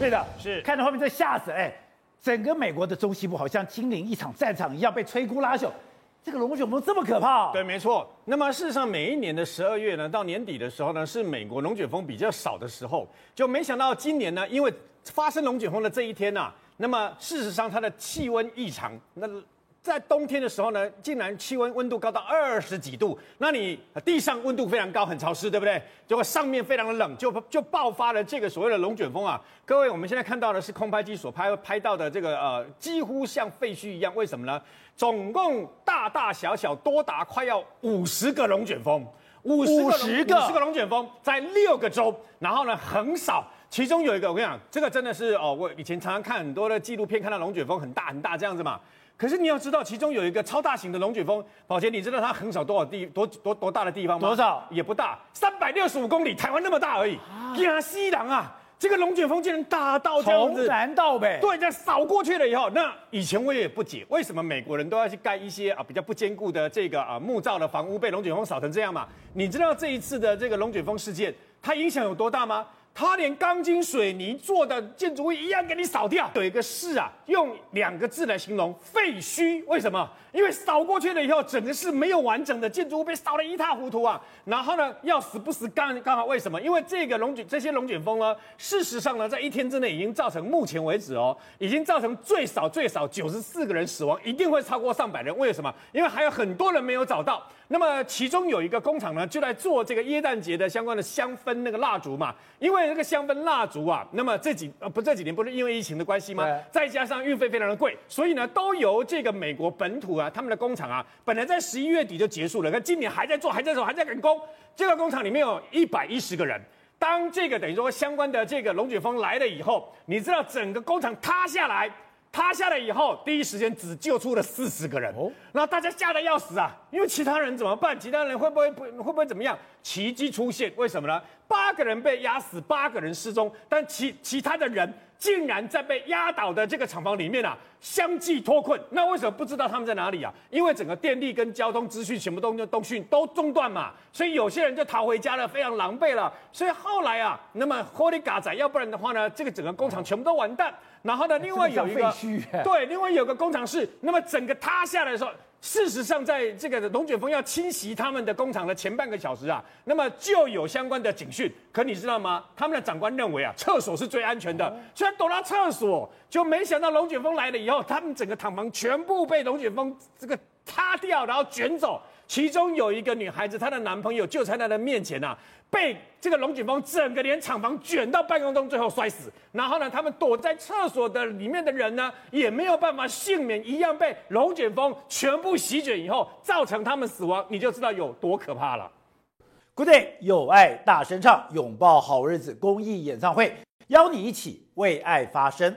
对的，是看到后面这吓死哎，整个美国的中西部好像经历一场战场一样，被摧枯拉朽。这个龙卷风这么可怕？对，没错。那么事实上，每一年的十二月呢，到年底的时候呢，是美国龙卷风比较少的时候。就没想到今年呢，因为发生龙卷风的这一天呐、啊，那么事实上它的气温异常，那。在冬天的时候呢，竟然气温温度高到二十几度，那你地上温度非常高，很潮湿，对不对？结果上面非常的冷，就就爆发了这个所谓的龙卷风啊！各位，我们现在看到的是空拍机所拍拍到的这个呃，几乎像废墟一样。为什么呢？总共大大小小多达快要五十个龙卷风，五十个五十个龙卷风在六个州，然后呢横扫，其中有一个我跟你讲，这个真的是哦，我以前常常看很多的纪录片，看到龙卷风很大很大这样子嘛。可是你要知道，其中有一个超大型的龙卷风，宝杰，你知道它横扫多少地多多多大的地方吗？多少？也不大，三百六十五公里，台湾那么大而已。亚西郎啊，这个龙卷风竟然大到这样子，从南到北，对，这扫过去了以后，那以前我也不解，为什么美国人都要去盖一些啊比较不坚固的这个啊木造的房屋，被龙卷风扫成这样嘛？你知道这一次的这个龙卷风事件，它影响有多大吗？他连钢筋水泥做的建筑物一样给你扫掉。有一个市啊，用两个字来形容废墟。为什么？因为扫过去了以后，整个市没有完整的建筑物，被扫得一塌糊涂啊。然后呢，要死不死刚刚好。为什么？因为这个龙卷这些龙卷风呢，事实上呢，在一天之内已经造成目前为止哦，已经造成最少最少九十四个人死亡，一定会超过上百人。为什么？因为还有很多人没有找到。那么其中有一个工厂呢，就在做这个耶诞节的相关的香氛那个蜡烛嘛。因为那个香氛蜡烛啊，那么这几呃不这几年不是因为疫情的关系吗？对再加上运费非常的贵，所以呢都由这个美国本土啊他们的工厂啊，本来在十一月底就结束了，可今年还在做，还在做，还在赶工。这个工厂里面有一百一十个人。当这个等于说相关的这个龙卷风来了以后，你知道整个工厂塌下来。塌下来以后，第一时间只救出了四十个人，然后大家吓得要死啊！因为其他人怎么办？其他人会不会不 会不会怎么样？奇迹出现，为什么呢？八个人被压死，八个人失踪，但其其他的人竟然在被压倒的这个厂房里面啊，相继脱困。那为什么不知道他们在哪里啊？因为整个电力跟交通资讯全部都通讯都中断嘛，所以有些人就逃回家了，非常狼狈了。所以后来啊，那么火力嘎仔，要不然的话呢，这个整个工厂全部都完蛋。然后呢，另外有一个 对，另外有个工厂是，那么整个塌下来的时候，事实上在这个龙卷风要侵袭他们的工厂的前半个小时啊，那么就有相关的警讯。可你知道吗？他们的长官认为啊，厕所是最安全的，虽然躲到厕所，就没想到龙卷风来了以后，他们整个厂房全部被龙卷风这个塌掉，然后卷走。其中有一个女孩子，她的男朋友就在她的面前啊，被这个龙卷风整个连厂房卷到半空中，最后摔死。然后呢，他们躲在厕所的里面的人呢，也没有办法幸免，一样被龙卷风全部席卷以后，造成他们死亡。你就知道有多可怕了。Good day，有爱大声唱，拥抱好日子公益演唱会，邀你一起为爱发声。